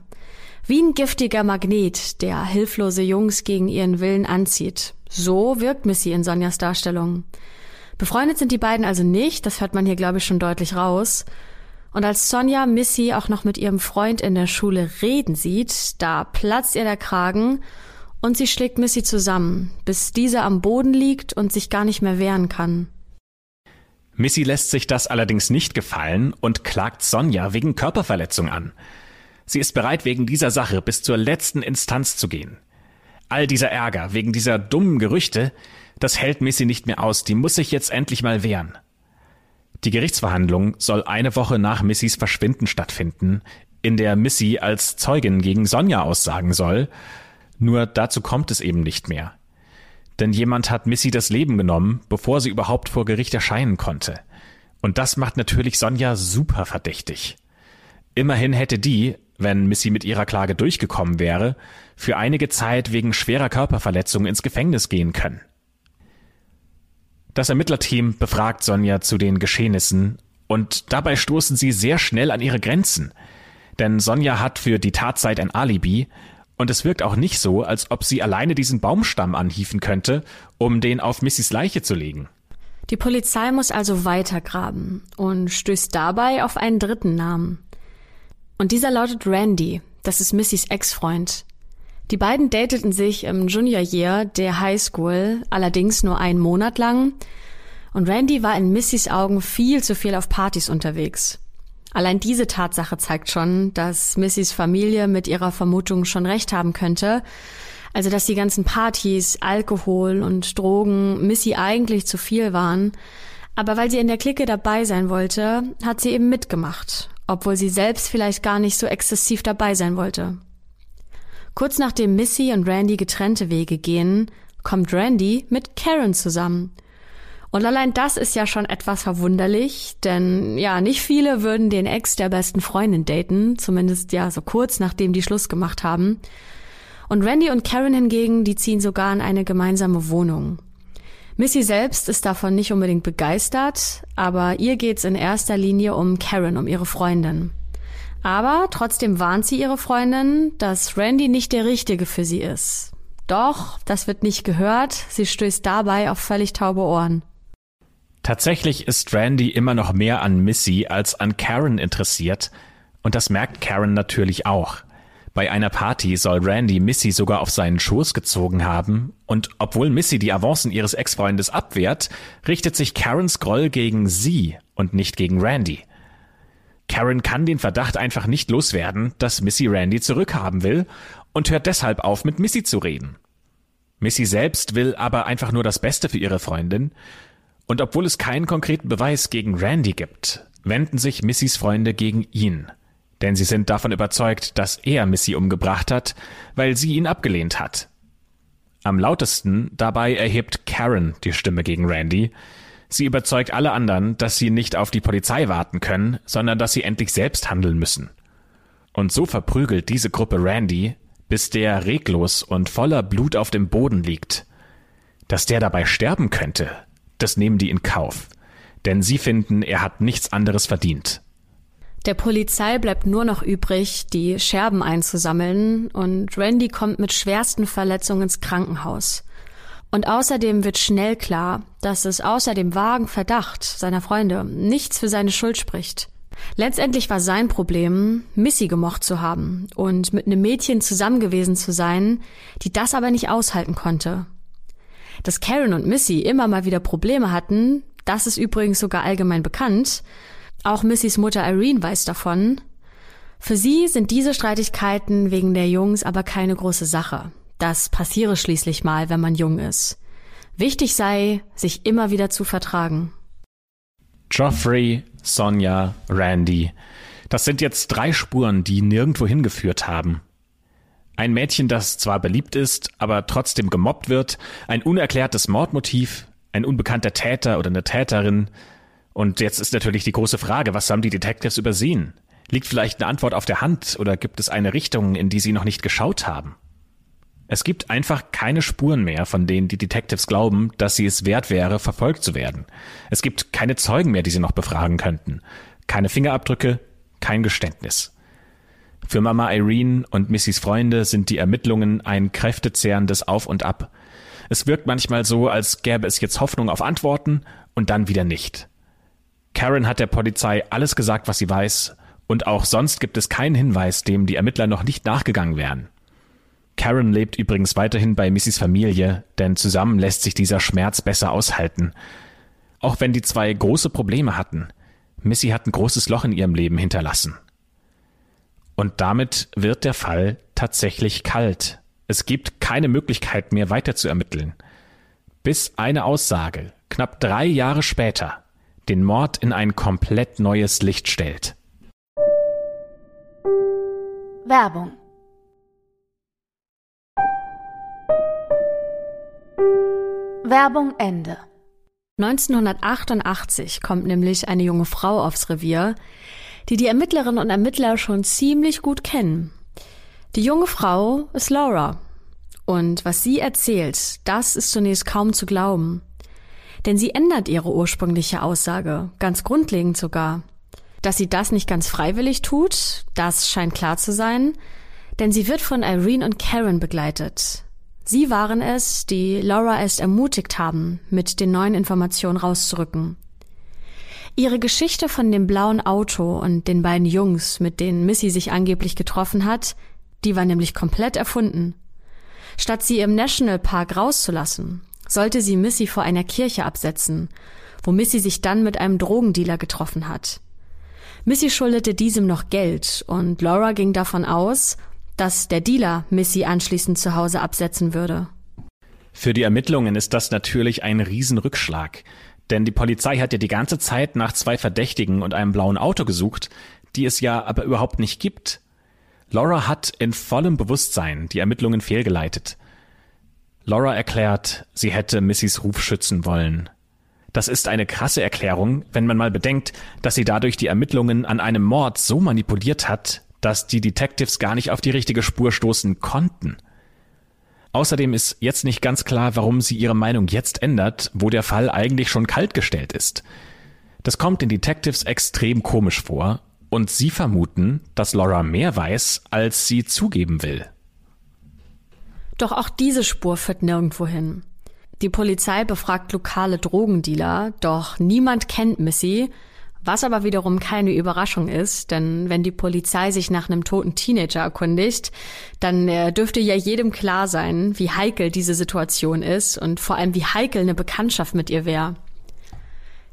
Wie ein giftiger Magnet, der hilflose Jungs gegen ihren Willen anzieht. So wirkt Missy in Sonjas Darstellung. Befreundet sind die beiden also nicht, das hört man hier glaube ich schon deutlich raus. Und als Sonja Missy auch noch mit ihrem Freund in der Schule reden sieht, da platzt ihr der Kragen und sie schlägt Missy zusammen, bis dieser am Boden liegt und sich gar nicht mehr wehren kann. Missy lässt sich das allerdings nicht gefallen und klagt Sonja wegen Körperverletzung an. Sie ist bereit, wegen dieser Sache bis zur letzten Instanz zu gehen. All dieser Ärger wegen dieser dummen Gerüchte, das hält Missy nicht mehr aus, die muss sich jetzt endlich mal wehren. Die Gerichtsverhandlung soll eine Woche nach Missys Verschwinden stattfinden, in der Missy als Zeugin gegen Sonja aussagen soll. Nur dazu kommt es eben nicht mehr. Denn jemand hat Missy das Leben genommen, bevor sie überhaupt vor Gericht erscheinen konnte. Und das macht natürlich Sonja super verdächtig. Immerhin hätte die, wenn Missy mit ihrer Klage durchgekommen wäre, für einige Zeit wegen schwerer Körperverletzung ins Gefängnis gehen können. Das Ermittlerteam befragt Sonja zu den Geschehnissen und dabei stoßen sie sehr schnell an ihre Grenzen. Denn Sonja hat für die Tatzeit ein Alibi und es wirkt auch nicht so, als ob sie alleine diesen Baumstamm anhieven könnte, um den auf Missys Leiche zu legen. Die Polizei muss also weitergraben und stößt dabei auf einen dritten Namen. Und dieser lautet Randy, das ist Missys Ex-Freund. Die beiden dateten sich im Junior Year der High School, allerdings nur einen Monat lang. Und Randy war in Missys Augen viel zu viel auf Partys unterwegs. Allein diese Tatsache zeigt schon, dass Missys Familie mit ihrer Vermutung schon recht haben könnte. Also, dass die ganzen Partys, Alkohol und Drogen Missy eigentlich zu viel waren. Aber weil sie in der Clique dabei sein wollte, hat sie eben mitgemacht, obwohl sie selbst vielleicht gar nicht so exzessiv dabei sein wollte. Kurz nachdem Missy und Randy getrennte Wege gehen, kommt Randy mit Karen zusammen. Und allein das ist ja schon etwas verwunderlich, denn ja, nicht viele würden den Ex der besten Freundin daten, zumindest ja so kurz nachdem die Schluss gemacht haben. Und Randy und Karen hingegen, die ziehen sogar in eine gemeinsame Wohnung. Missy selbst ist davon nicht unbedingt begeistert, aber ihr geht's in erster Linie um Karen, um ihre Freundin. Aber trotzdem warnt sie ihre Freundin, dass Randy nicht der Richtige für sie ist. Doch, das wird nicht gehört, sie stößt dabei auf völlig taube Ohren. Tatsächlich ist Randy immer noch mehr an Missy als an Karen interessiert, und das merkt Karen natürlich auch. Bei einer Party soll Randy Missy sogar auf seinen Schoß gezogen haben, und obwohl Missy die Avancen ihres Ex-Freundes abwehrt, richtet sich Karens Groll gegen sie und nicht gegen Randy. Karen kann den Verdacht einfach nicht loswerden, dass Missy Randy zurückhaben will und hört deshalb auf, mit Missy zu reden. Missy selbst will aber einfach nur das Beste für ihre Freundin, und obwohl es keinen konkreten Beweis gegen Randy gibt, wenden sich Missys Freunde gegen ihn, denn sie sind davon überzeugt, dass er Missy umgebracht hat, weil sie ihn abgelehnt hat. Am lautesten dabei erhebt Karen die Stimme gegen Randy. Sie überzeugt alle anderen, dass sie nicht auf die Polizei warten können, sondern dass sie endlich selbst handeln müssen. Und so verprügelt diese Gruppe Randy, bis der reglos und voller Blut auf dem Boden liegt. Dass der dabei sterben könnte, das nehmen die in Kauf. Denn sie finden, er hat nichts anderes verdient. Der Polizei bleibt nur noch übrig, die Scherben einzusammeln und Randy kommt mit schwersten Verletzungen ins Krankenhaus. Und außerdem wird schnell klar, dass es außer dem vagen Verdacht seiner Freunde nichts für seine Schuld spricht. Letztendlich war sein Problem, Missy gemocht zu haben und mit einem Mädchen zusammen gewesen zu sein, die das aber nicht aushalten konnte. Dass Karen und Missy immer mal wieder Probleme hatten, das ist übrigens sogar allgemein bekannt. Auch Missys Mutter Irene weiß davon. Für sie sind diese Streitigkeiten wegen der Jungs aber keine große Sache. Das passiere schließlich mal, wenn man jung ist. Wichtig sei, sich immer wieder zu vertragen. Geoffrey, Sonja, Randy. Das sind jetzt drei Spuren, die nirgendwo hingeführt haben. Ein Mädchen, das zwar beliebt ist, aber trotzdem gemobbt wird, ein unerklärtes Mordmotiv, ein unbekannter Täter oder eine Täterin. Und jetzt ist natürlich die große Frage, was haben die Detectives übersehen? Liegt vielleicht eine Antwort auf der Hand oder gibt es eine Richtung, in die sie noch nicht geschaut haben? Es gibt einfach keine Spuren mehr, von denen die Detectives glauben, dass sie es wert wäre, verfolgt zu werden. Es gibt keine Zeugen mehr, die sie noch befragen könnten. Keine Fingerabdrücke, kein Geständnis. Für Mama Irene und Missys Freunde sind die Ermittlungen ein kräftezehrendes Auf und Ab. Es wirkt manchmal so, als gäbe es jetzt Hoffnung auf Antworten und dann wieder nicht. Karen hat der Polizei alles gesagt, was sie weiß, und auch sonst gibt es keinen Hinweis, dem die Ermittler noch nicht nachgegangen wären. Karen lebt übrigens weiterhin bei Missys Familie, denn zusammen lässt sich dieser Schmerz besser aushalten. Auch wenn die zwei große Probleme hatten. Missy hat ein großes Loch in ihrem Leben hinterlassen. Und damit wird der Fall tatsächlich kalt. Es gibt keine Möglichkeit mehr weiter zu ermitteln. Bis eine Aussage, knapp drei Jahre später, den Mord in ein komplett neues Licht stellt. Werbung Werbung Ende. 1988 kommt nämlich eine junge Frau aufs Revier, die die Ermittlerinnen und Ermittler schon ziemlich gut kennen. Die junge Frau ist Laura. Und was sie erzählt, das ist zunächst kaum zu glauben. Denn sie ändert ihre ursprüngliche Aussage, ganz grundlegend sogar. Dass sie das nicht ganz freiwillig tut, das scheint klar zu sein, denn sie wird von Irene und Karen begleitet. Sie waren es, die Laura erst ermutigt haben, mit den neuen Informationen rauszurücken. Ihre Geschichte von dem blauen Auto und den beiden Jungs, mit denen Missy sich angeblich getroffen hat, die war nämlich komplett erfunden. Statt sie im Nationalpark rauszulassen, sollte sie Missy vor einer Kirche absetzen, wo Missy sich dann mit einem Drogendealer getroffen hat. Missy schuldete diesem noch Geld und Laura ging davon aus, dass der Dealer Missy anschließend zu Hause absetzen würde. Für die Ermittlungen ist das natürlich ein Riesenrückschlag. Denn die Polizei hat ja die ganze Zeit nach zwei Verdächtigen und einem blauen Auto gesucht, die es ja aber überhaupt nicht gibt. Laura hat in vollem Bewusstsein die Ermittlungen fehlgeleitet. Laura erklärt, sie hätte Missys Ruf schützen wollen. Das ist eine krasse Erklärung, wenn man mal bedenkt, dass sie dadurch die Ermittlungen an einem Mord so manipuliert hat, dass die Detectives gar nicht auf die richtige Spur stoßen konnten. Außerdem ist jetzt nicht ganz klar, warum sie ihre Meinung jetzt ändert, wo der Fall eigentlich schon kaltgestellt ist. Das kommt den Detectives extrem komisch vor und sie vermuten, dass Laura mehr weiß, als sie zugeben will. Doch auch diese Spur führt nirgendwo hin. Die Polizei befragt lokale Drogendealer, doch niemand kennt Missy, Was aber wiederum keine Überraschung ist, denn wenn die Polizei sich nach einem toten Teenager erkundigt, dann äh, dürfte ja jedem klar sein, wie heikel diese Situation ist und vor allem wie heikel eine Bekanntschaft mit ihr wäre.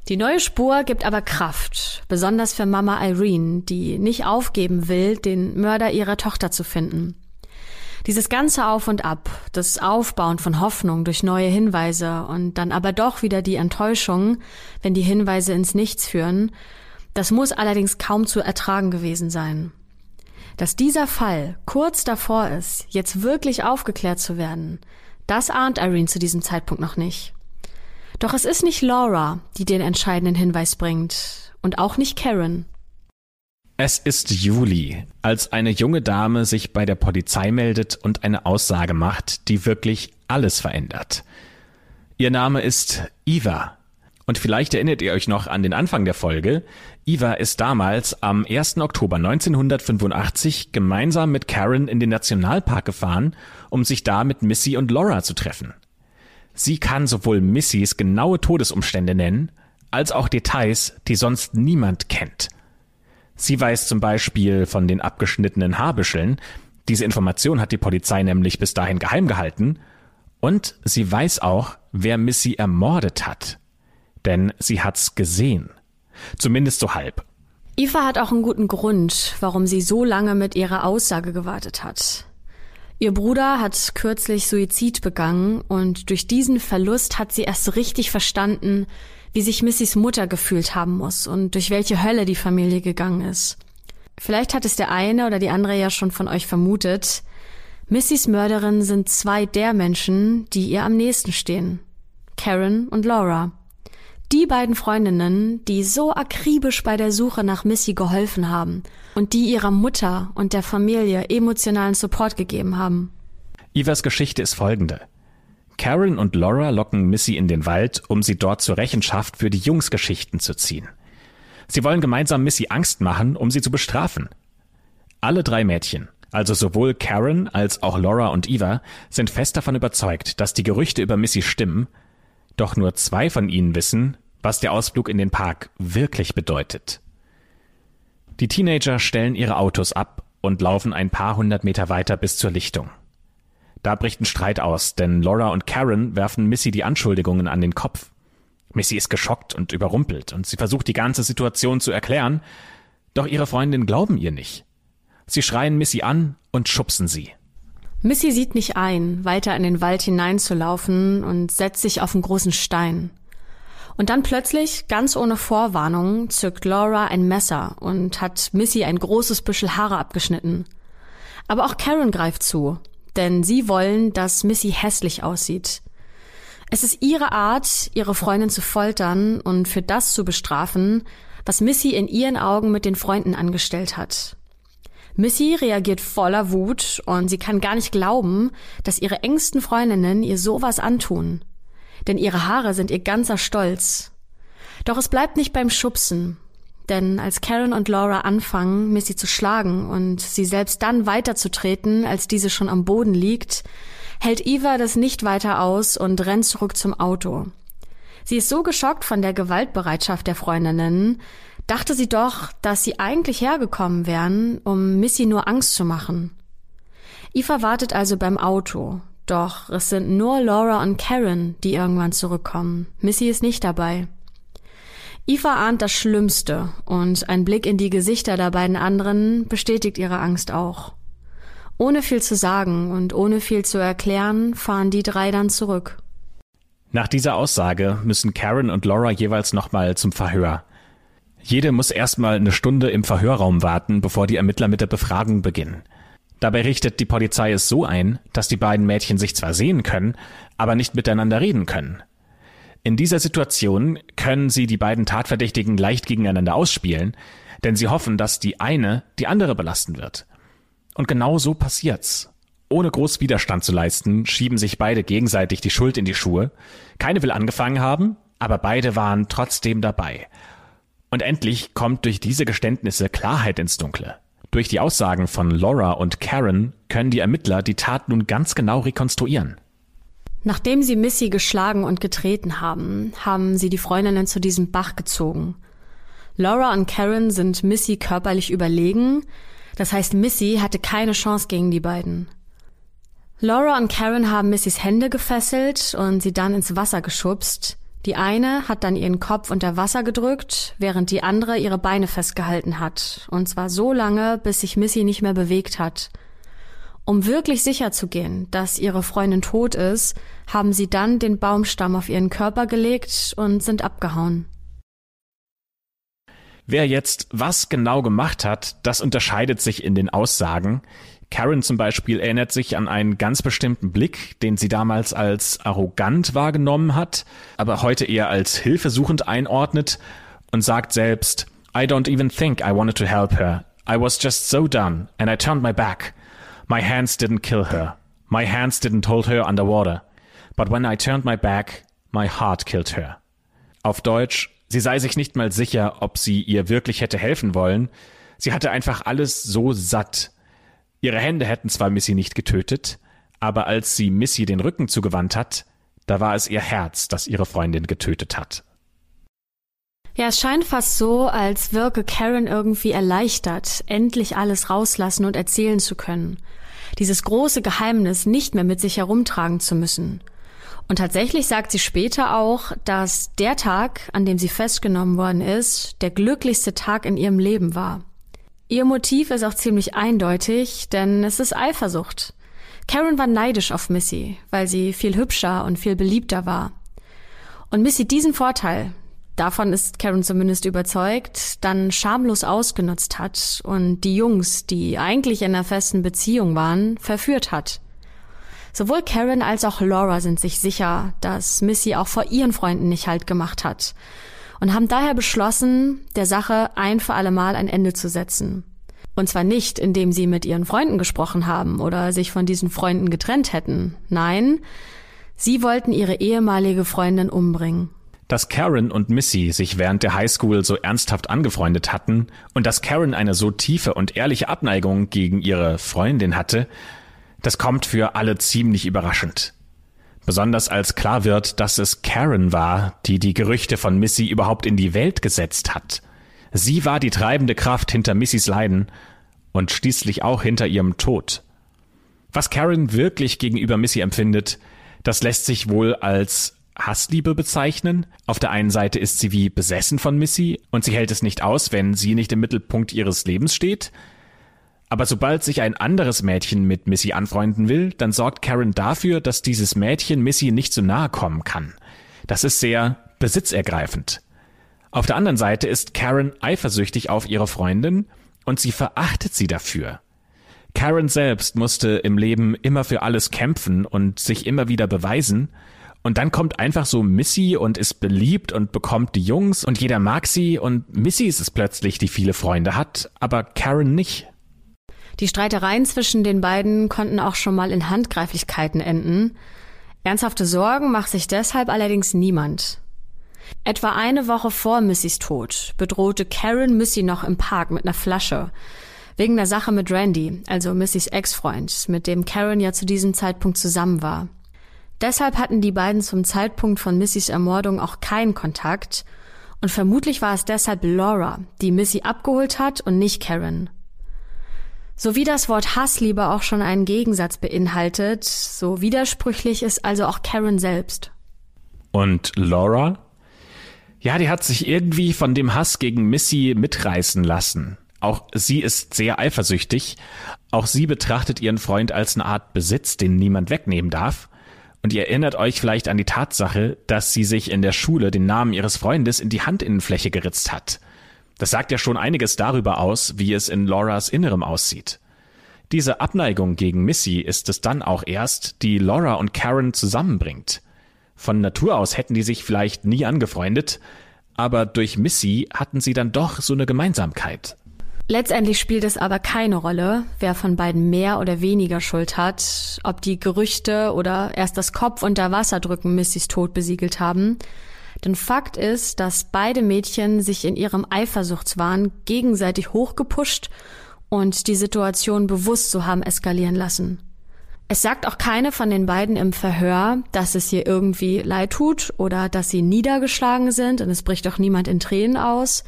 Die neue Spur gibt aber Kraft, besonders für Mama Irene, die nicht aufgeben will, den Mörder ihrer Tochter zu finden. Dieses ganze Auf und Ab, das Aufbauen von Hoffnung durch neue Hinweise und dann aber doch wieder die Enttäuschung, wenn die Hinweise ins Nichts führen, das muss allerdings kaum zu ertragen gewesen sein. Dass dieser Fall kurz davor ist, jetzt wirklich aufgeklärt zu werden, das ahnt Irene zu diesem Zeitpunkt noch nicht. Doch es ist nicht Laura, die den entscheidenden Hinweis bringt, und auch nicht Karen. Es ist Juli, als eine junge Dame sich bei der Polizei meldet und eine Aussage macht, die wirklich alles verändert. Ihr Name ist Eva. Und vielleicht erinnert ihr euch noch an den Anfang der Folge. Eva ist damals am 1. Oktober 1985 gemeinsam mit Karen in den Nationalpark gefahren, um sich da mit Missy und Laura zu treffen. Sie kann sowohl Missys genaue Todesumstände nennen, als auch Details, die sonst niemand kennt – Sie weiß zum Beispiel von den abgeschnittenen Haarbüscheln. Diese Information hat die Polizei nämlich bis dahin geheim gehalten. Und sie weiß auch, wer Missy ermordet hat. Denn sie hat's gesehen. Zumindest so halb. Eva hat auch einen guten Grund, warum sie so lange mit ihrer Aussage gewartet hat. Ihr Bruder hat kürzlich Suizid begangen und durch diesen Verlust hat sie erst richtig verstanden, wie sich Missys Mutter gefühlt haben muss und durch welche Hölle die Familie gegangen ist. Vielleicht hat es der eine oder die andere ja schon von euch vermutet. Missys Mörderin sind zwei der Menschen, die ihr am nächsten stehen. Karen und Laura. Die beiden Freundinnen, die so akribisch bei der Suche nach Missy geholfen haben und die ihrer Mutter und der Familie emotionalen Support gegeben haben. Ivas Geschichte ist folgende. Karen und Laura locken Missy in den Wald, um sie dort zur Rechenschaft für die Jungsgeschichten zu ziehen. Sie wollen gemeinsam Missy Angst machen, um sie zu bestrafen. Alle drei Mädchen, also sowohl Karen als auch Laura und Eva, sind fest davon überzeugt, dass die Gerüchte über Missy stimmen, doch nur zwei von ihnen wissen, was der Ausflug in den Park wirklich bedeutet. Die Teenager stellen ihre Autos ab und laufen ein paar hundert Meter weiter bis zur Lichtung. Da bricht ein Streit aus, denn Laura und Karen werfen Missy die Anschuldigungen an den Kopf. Missy ist geschockt und überrumpelt und sie versucht die ganze Situation zu erklären, doch ihre Freundinnen glauben ihr nicht. Sie schreien Missy an und schubsen sie. Missy sieht nicht ein, weiter in den Wald hineinzulaufen und setzt sich auf einen großen Stein. Und dann plötzlich, ganz ohne Vorwarnung, zückt Laura ein Messer und hat Missy ein großes Büschel Haare abgeschnitten. Aber auch Karen greift zu denn sie wollen, dass Missy hässlich aussieht. Es ist ihre Art, ihre Freundin zu foltern und für das zu bestrafen, was Missy in ihren Augen mit den Freunden angestellt hat. Missy reagiert voller Wut und sie kann gar nicht glauben, dass ihre engsten Freundinnen ihr sowas antun. Denn ihre Haare sind ihr ganzer Stolz. Doch es bleibt nicht beim Schubsen. Denn als Karen und Laura anfangen, Missy zu schlagen und sie selbst dann weiterzutreten, als diese schon am Boden liegt, hält Eva das nicht weiter aus und rennt zurück zum Auto. Sie ist so geschockt von der Gewaltbereitschaft der Freundinnen, dachte sie doch, dass sie eigentlich hergekommen wären, um Missy nur Angst zu machen. Eva wartet also beim Auto, doch es sind nur Laura und Karen, die irgendwann zurückkommen. Missy ist nicht dabei. Eva ahnt das Schlimmste und ein Blick in die Gesichter der beiden anderen bestätigt ihre Angst auch. Ohne viel zu sagen und ohne viel zu erklären, fahren die drei dann zurück. Nach dieser Aussage müssen Karen und Laura jeweils nochmal zum Verhör. Jede muss erstmal eine Stunde im Verhörraum warten, bevor die Ermittler mit der Befragung beginnen. Dabei richtet die Polizei es so ein, dass die beiden Mädchen sich zwar sehen können, aber nicht miteinander reden können. In dieser Situation können sie die beiden Tatverdächtigen leicht gegeneinander ausspielen, denn sie hoffen, dass die eine die andere belasten wird. Und genau so passiert's. Ohne groß Widerstand zu leisten, schieben sich beide gegenseitig die Schuld in die Schuhe. Keine will angefangen haben, aber beide waren trotzdem dabei. Und endlich kommt durch diese Geständnisse Klarheit ins Dunkle. Durch die Aussagen von Laura und Karen können die Ermittler die Tat nun ganz genau rekonstruieren. Nachdem sie Missy geschlagen und getreten haben, haben sie die Freundinnen zu diesem Bach gezogen. Laura und Karen sind Missy körperlich überlegen. Das heißt, Missy hatte keine Chance gegen die beiden. Laura und Karen haben Missys Hände gefesselt und sie dann ins Wasser geschubst. Die eine hat dann ihren Kopf unter Wasser gedrückt, während die andere ihre Beine festgehalten hat. Und zwar so lange, bis sich Missy nicht mehr bewegt hat. Um wirklich sicher zu gehen, dass ihre Freundin tot ist, haben sie dann den Baumstamm auf ihren Körper gelegt und sind abgehauen. Wer jetzt was genau gemacht hat, das unterscheidet sich in den Aussagen. Karen zum Beispiel erinnert sich an einen ganz bestimmten Blick, den sie damals als arrogant wahrgenommen hat, aber heute eher als hilfesuchend einordnet und sagt selbst, I don't even think I wanted to help her. I was just so done and I turned my back. My hands didn't kill her. My hands didn't hold her underwater. But when I turned my back, my heart killed her. Auf Deutsch, sie sei sich nicht mal sicher, ob sie ihr wirklich hätte helfen wollen. Sie hatte einfach alles so satt, Ihre Hände hätten zwar Missy nicht getötet, aber als sie Missy den Rücken zugewandt hat, da war es ihr Herz, das ihre Freundin getötet hat. Ja, es scheint fast so, als wirke Karen irgendwie erleichtert, endlich alles rauslassen und erzählen zu können. Dieses große Geheimnis nicht mehr mit sich herumtragen zu müssen. Und tatsächlich sagt sie später auch, dass der Tag, an dem sie festgenommen worden ist, der glücklichste Tag in ihrem Leben war. Ihr Motiv ist auch ziemlich eindeutig, denn es ist Eifersucht. Karen war neidisch auf Missy, weil sie viel hübscher und viel beliebter war. Und Missy diesen Vorteil, davon ist Karen zumindest überzeugt, dann schamlos ausgenutzt hat und die Jungs, die eigentlich in einer festen Beziehung waren, verführt hat. Sowohl Karen als auch Laura sind sich sicher, dass Missy auch vor ihren Freunden nicht halt gemacht hat und haben daher beschlossen, der Sache ein für alle Mal ein Ende zu setzen. Und zwar nicht, indem sie mit ihren Freunden gesprochen haben oder sich von diesen Freunden getrennt hätten. Nein, sie wollten ihre ehemalige Freundin umbringen. Dass Karen und Missy sich während der Highschool so ernsthaft angefreundet hatten und dass Karen eine so tiefe und ehrliche Abneigung gegen ihre Freundin hatte, das kommt für alle ziemlich überraschend. Besonders als klar wird, dass es Karen war, die die Gerüchte von Missy überhaupt in die Welt gesetzt hat. Sie war die treibende Kraft hinter Missys Leiden und schließlich auch hinter ihrem Tod. Was Karen wirklich gegenüber Missy empfindet, das lässt sich wohl als Hassliebe bezeichnen. Auf der einen Seite ist sie wie besessen von Missy und sie hält es nicht aus, wenn sie nicht im Mittelpunkt ihres Lebens steht. Aber sobald sich ein anderes Mädchen mit Missy anfreunden will, dann sorgt Karen dafür, dass dieses Mädchen Missy nicht zu nahe kommen kann. Das ist sehr besitzergreifend. Auf der anderen Seite ist Karen eifersüchtig auf ihre Freundin und sie verachtet sie dafür. Karen selbst musste im Leben immer für alles kämpfen und sich immer wieder beweisen. Und dann kommt einfach so Missy und ist beliebt und bekommt die Jungs und jeder mag sie und Missy ist es plötzlich, die viele Freunde hat, aber Karen nicht. Die Streitereien zwischen den beiden konnten auch schon mal in Handgreiflichkeiten enden. Ernsthafte Sorgen macht sich deshalb allerdings niemand. Etwa eine Woche vor Missys Tod bedrohte Karen Missy noch im Park mit einer Flasche. Wegen der Sache mit Randy, also Missys Ex-Freund, mit dem Karen ja zu diesem Zeitpunkt zusammen war. Deshalb hatten die beiden zum Zeitpunkt von Missys Ermordung auch keinen Kontakt und vermutlich war es deshalb Laura, die Missy abgeholt hat und nicht Karen. So wie das Wort Hassliebe auch schon einen Gegensatz beinhaltet, so widersprüchlich ist also auch Karen selbst. Und Laura? Ja, die hat sich irgendwie von dem Hass gegen Missy mitreißen lassen. Auch sie ist sehr eifersüchtig. Auch sie betrachtet ihren Freund als eine Art Besitz, den niemand wegnehmen darf. Und ihr erinnert euch vielleicht an die Tatsache, dass sie sich in der Schule den Namen ihres Freundes in die Handinnenfläche geritzt hat. Das sagt ja schon einiges darüber aus, wie es in Lauras Innerem aussieht. Diese Abneigung gegen Missy ist es dann auch erst, die Laura und Karen zusammenbringt. Von Natur aus hätten die sich vielleicht nie angefreundet, aber durch Missy hatten sie dann doch so eine Gemeinsamkeit. Letztendlich spielt es aber keine Rolle, wer von beiden mehr oder weniger Schuld hat, ob die Gerüchte oder erst das Kopf unter Wasser drücken Missys Tod besiegelt haben. Denn Fakt ist, dass beide Mädchen sich in ihrem Eifersuchtswahn gegenseitig hochgepusht und die Situation bewusst so haben eskalieren lassen. Es sagt auch keine von den beiden im Verhör, dass es ihr irgendwie leid tut oder dass sie niedergeschlagen sind und es bricht auch niemand in Tränen aus.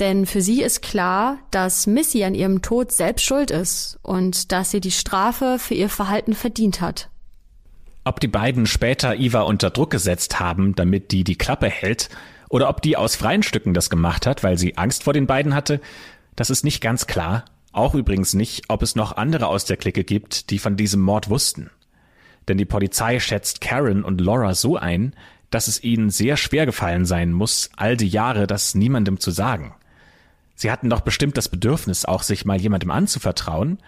Denn für sie ist klar, dass Missy an ihrem Tod selbst schuld ist und dass sie die Strafe für ihr Verhalten verdient hat. Ob die beiden später Eva unter Druck gesetzt haben, damit die die Klappe hält, oder ob die aus freien Stücken das gemacht hat, weil sie Angst vor den beiden hatte, das ist nicht ganz klar. Auch übrigens nicht, ob es noch andere aus der Clique gibt, die von diesem Mord wussten. Denn die Polizei schätzt Karen und Laura so ein, dass es ihnen sehr schwer gefallen sein muss, all die Jahre das niemandem zu sagen. Sie hatten doch bestimmt das Bedürfnis, auch sich mal jemandem anzuvertrauen,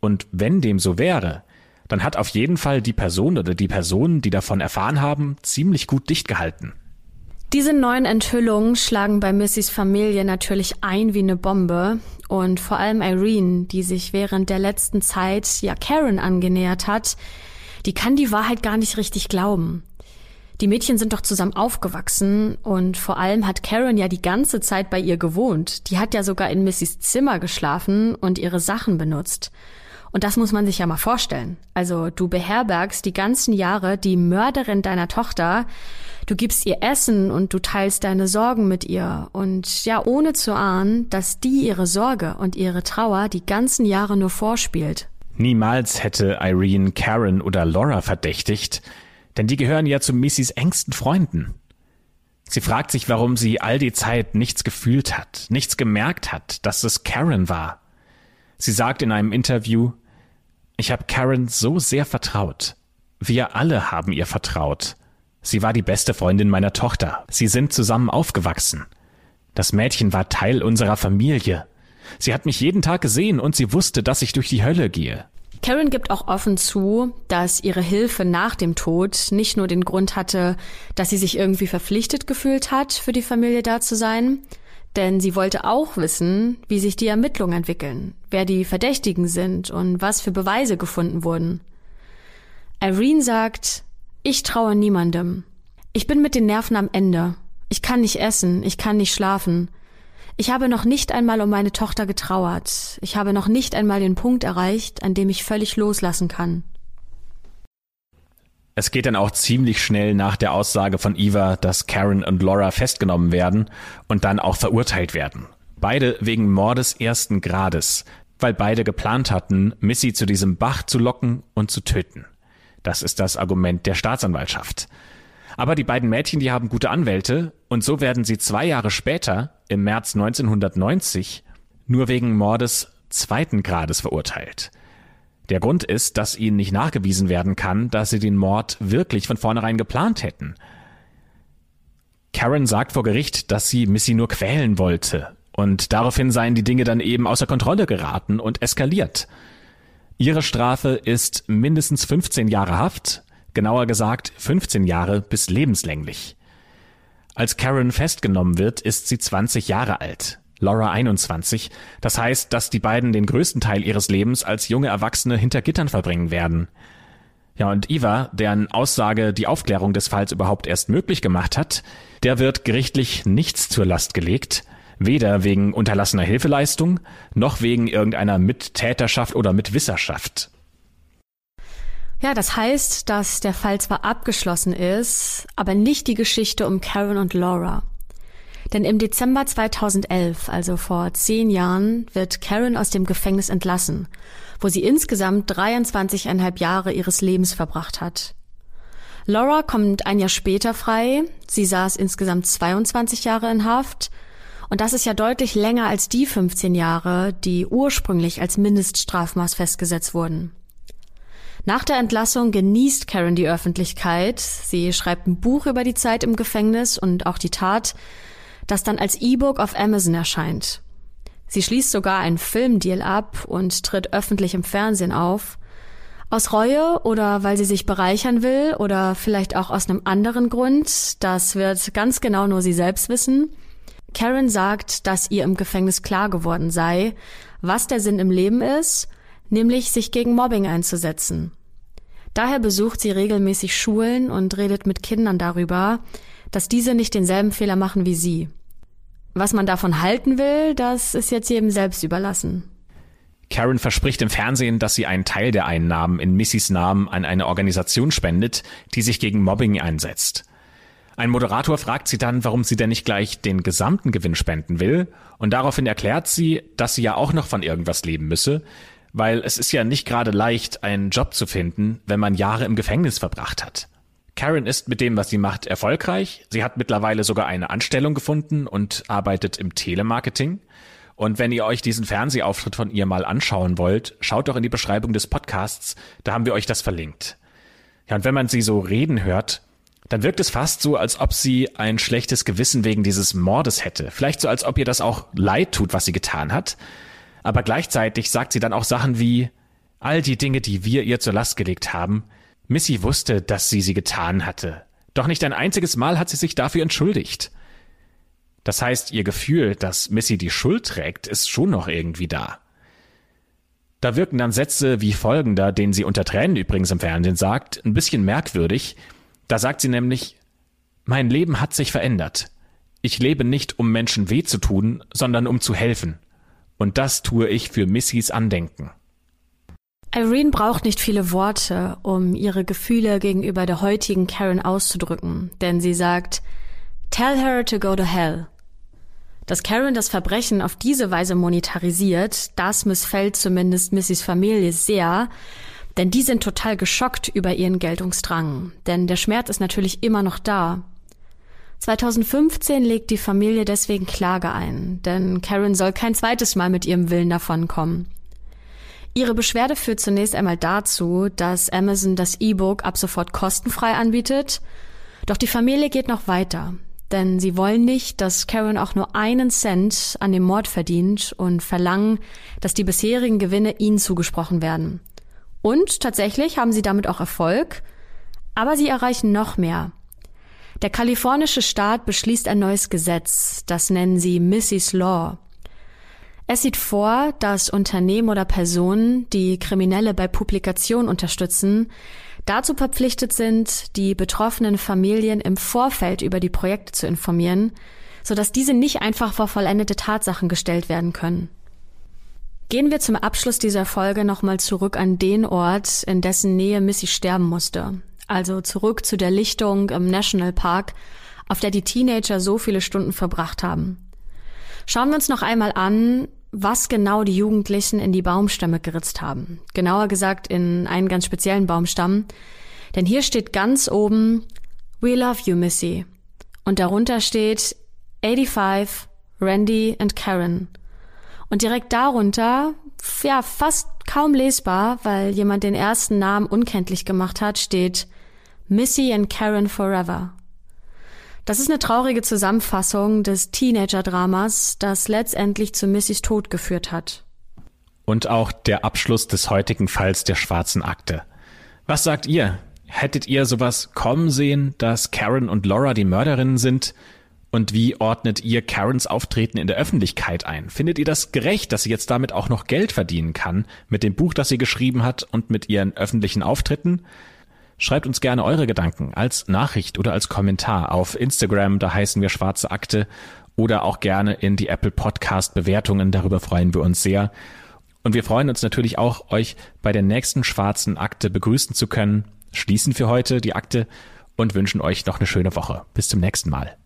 und wenn dem so wäre, dann hat auf jeden Fall die Person oder die Personen, die davon erfahren haben, ziemlich gut dicht gehalten. Diese neuen Enthüllungen schlagen bei Missys Familie natürlich ein wie eine Bombe und vor allem Irene, die sich während der letzten Zeit ja Karen angenähert hat, die kann die Wahrheit gar nicht richtig glauben. Die Mädchen sind doch zusammen aufgewachsen und vor allem hat Karen ja die ganze Zeit bei ihr gewohnt. Die hat ja sogar in Missys Zimmer geschlafen und ihre Sachen benutzt. Und das muss man sich ja mal vorstellen. Also du beherbergst die ganzen Jahre die Mörderin deiner Tochter, du gibst ihr Essen und du teilst deine Sorgen mit ihr. Und ja, ohne zu ahnen, dass die ihre Sorge und ihre Trauer die ganzen Jahre nur vorspielt. Niemals hätte Irene Karen oder Laura verdächtigt, denn die gehören ja zu Missys engsten Freunden. Sie fragt sich, warum sie all die Zeit nichts gefühlt hat, nichts gemerkt hat, dass es Karen war. Sie sagt in einem Interview, ich habe Karen so sehr vertraut. Wir alle haben ihr vertraut. Sie war die beste Freundin meiner Tochter. Sie sind zusammen aufgewachsen. Das Mädchen war Teil unserer Familie. Sie hat mich jeden Tag gesehen und sie wusste, dass ich durch die Hölle gehe. Karen gibt auch offen zu, dass ihre Hilfe nach dem Tod nicht nur den Grund hatte, dass sie sich irgendwie verpflichtet gefühlt hat, für die Familie da zu sein, denn sie wollte auch wissen, wie sich die Ermittlungen entwickeln, wer die Verdächtigen sind und was für Beweise gefunden wurden. Irene sagt, ich traue niemandem. Ich bin mit den Nerven am Ende. Ich kann nicht essen, ich kann nicht schlafen. Ich habe noch nicht einmal um meine Tochter getrauert. Ich habe noch nicht einmal den Punkt erreicht, an dem ich völlig loslassen kann. Es geht dann auch ziemlich schnell nach der Aussage von Eva, dass Karen und Laura festgenommen werden und dann auch verurteilt werden. Beide wegen Mordes ersten Grades, weil beide geplant hatten, Missy zu diesem Bach zu locken und zu töten. Das ist das Argument der Staatsanwaltschaft. Aber die beiden Mädchen, die haben gute Anwälte und so werden sie zwei Jahre später, im März 1990, nur wegen Mordes zweiten Grades verurteilt. Der Grund ist, dass ihnen nicht nachgewiesen werden kann, dass sie den Mord wirklich von vornherein geplant hätten. Karen sagt vor Gericht, dass sie Missy nur quälen wollte, und daraufhin seien die Dinge dann eben außer Kontrolle geraten und eskaliert. Ihre Strafe ist mindestens 15 Jahre Haft, genauer gesagt 15 Jahre bis lebenslänglich. Als Karen festgenommen wird, ist sie 20 Jahre alt. Laura 21. Das heißt, dass die beiden den größten Teil ihres Lebens als junge Erwachsene hinter Gittern verbringen werden. Ja, und Iva, deren Aussage die Aufklärung des Falls überhaupt erst möglich gemacht hat, der wird gerichtlich nichts zur Last gelegt, weder wegen unterlassener Hilfeleistung noch wegen irgendeiner Mittäterschaft oder Mitwisserschaft. Ja, das heißt, dass der Fall zwar abgeschlossen ist, aber nicht die Geschichte um Karen und Laura. Denn im Dezember 2011, also vor zehn Jahren, wird Karen aus dem Gefängnis entlassen, wo sie insgesamt 23,5 Jahre ihres Lebens verbracht hat. Laura kommt ein Jahr später frei. Sie saß insgesamt 22 Jahre in Haft. Und das ist ja deutlich länger als die 15 Jahre, die ursprünglich als Mindeststrafmaß festgesetzt wurden. Nach der Entlassung genießt Karen die Öffentlichkeit. Sie schreibt ein Buch über die Zeit im Gefängnis und auch die Tat, das dann als E-Book auf Amazon erscheint. Sie schließt sogar einen Filmdeal ab und tritt öffentlich im Fernsehen auf. Aus Reue oder weil sie sich bereichern will oder vielleicht auch aus einem anderen Grund, das wird ganz genau nur sie selbst wissen. Karen sagt, dass ihr im Gefängnis klar geworden sei, was der Sinn im Leben ist, nämlich sich gegen Mobbing einzusetzen. Daher besucht sie regelmäßig Schulen und redet mit Kindern darüber, dass diese nicht denselben Fehler machen wie sie. Was man davon halten will, das ist jetzt jedem selbst überlassen. Karen verspricht im Fernsehen, dass sie einen Teil der Einnahmen in Missys Namen an eine Organisation spendet, die sich gegen Mobbing einsetzt. Ein Moderator fragt sie dann, warum sie denn nicht gleich den gesamten Gewinn spenden will, und daraufhin erklärt sie, dass sie ja auch noch von irgendwas leben müsse, weil es ist ja nicht gerade leicht, einen Job zu finden, wenn man Jahre im Gefängnis verbracht hat. Karen ist mit dem, was sie macht, erfolgreich. Sie hat mittlerweile sogar eine Anstellung gefunden und arbeitet im Telemarketing. Und wenn ihr euch diesen Fernsehauftritt von ihr mal anschauen wollt, schaut doch in die Beschreibung des Podcasts, da haben wir euch das verlinkt. Ja, und wenn man sie so reden hört, dann wirkt es fast so, als ob sie ein schlechtes Gewissen wegen dieses Mordes hätte. Vielleicht so, als ob ihr das auch leid tut, was sie getan hat. Aber gleichzeitig sagt sie dann auch Sachen wie, all die Dinge, die wir ihr zur Last gelegt haben, Missy wusste, dass sie sie getan hatte. Doch nicht ein einziges Mal hat sie sich dafür entschuldigt. Das heißt, ihr Gefühl, dass Missy die Schuld trägt, ist schon noch irgendwie da. Da wirken dann Sätze wie folgender, den sie unter Tränen übrigens im Fernsehen sagt, ein bisschen merkwürdig. Da sagt sie nämlich, mein Leben hat sich verändert. Ich lebe nicht, um Menschen weh zu tun, sondern um zu helfen. Und das tue ich für Missys Andenken. Irene braucht nicht viele Worte, um ihre Gefühle gegenüber der heutigen Karen auszudrücken, denn sie sagt, Tell her to go to hell. Dass Karen das Verbrechen auf diese Weise monetarisiert, das missfällt zumindest Missys Familie sehr, denn die sind total geschockt über ihren Geltungsdrang. Denn der Schmerz ist natürlich immer noch da. 2015 legt die Familie deswegen Klage ein, denn Karen soll kein zweites Mal mit ihrem Willen davonkommen. Ihre Beschwerde führt zunächst einmal dazu, dass Amazon das E-Book ab sofort kostenfrei anbietet. Doch die Familie geht noch weiter denn sie wollen nicht, dass Karen auch nur einen Cent an dem Mord verdient und verlangen, dass die bisherigen Gewinne ihnen zugesprochen werden. Und tatsächlich haben sie damit auch Erfolg, aber sie erreichen noch mehr. Der kalifornische Staat beschließt ein neues Gesetz, das nennen sie Missy's Law. Es sieht vor, dass Unternehmen oder Personen, die Kriminelle bei Publikation unterstützen, dazu verpflichtet sind, die betroffenen Familien im Vorfeld über die Projekte zu informieren, sodass diese nicht einfach vor vollendete Tatsachen gestellt werden können. Gehen wir zum Abschluss dieser Folge nochmal zurück an den Ort, in dessen Nähe Missy sterben musste. Also zurück zu der Lichtung im National Park, auf der die Teenager so viele Stunden verbracht haben. Schauen wir uns noch einmal an, was genau die Jugendlichen in die Baumstämme geritzt haben. Genauer gesagt in einen ganz speziellen Baumstamm. Denn hier steht ganz oben We love you, Missy. Und darunter steht 85, Randy and Karen. Und direkt darunter, ja, fast kaum lesbar, weil jemand den ersten Namen unkenntlich gemacht hat, steht Missy and Karen Forever. Das ist eine traurige Zusammenfassung des Teenager-Dramas, das letztendlich zu Missys Tod geführt hat. Und auch der Abschluss des heutigen Falls der schwarzen Akte. Was sagt ihr? Hättet ihr sowas kommen sehen, dass Karen und Laura die Mörderinnen sind? Und wie ordnet ihr Karens Auftreten in der Öffentlichkeit ein? Findet ihr das gerecht, dass sie jetzt damit auch noch Geld verdienen kann mit dem Buch, das sie geschrieben hat und mit ihren öffentlichen Auftritten? Schreibt uns gerne eure Gedanken als Nachricht oder als Kommentar auf Instagram, da heißen wir Schwarze Akte oder auch gerne in die Apple Podcast Bewertungen, darüber freuen wir uns sehr. Und wir freuen uns natürlich auch, euch bei der nächsten Schwarzen Akte begrüßen zu können, schließen für heute die Akte und wünschen euch noch eine schöne Woche. Bis zum nächsten Mal.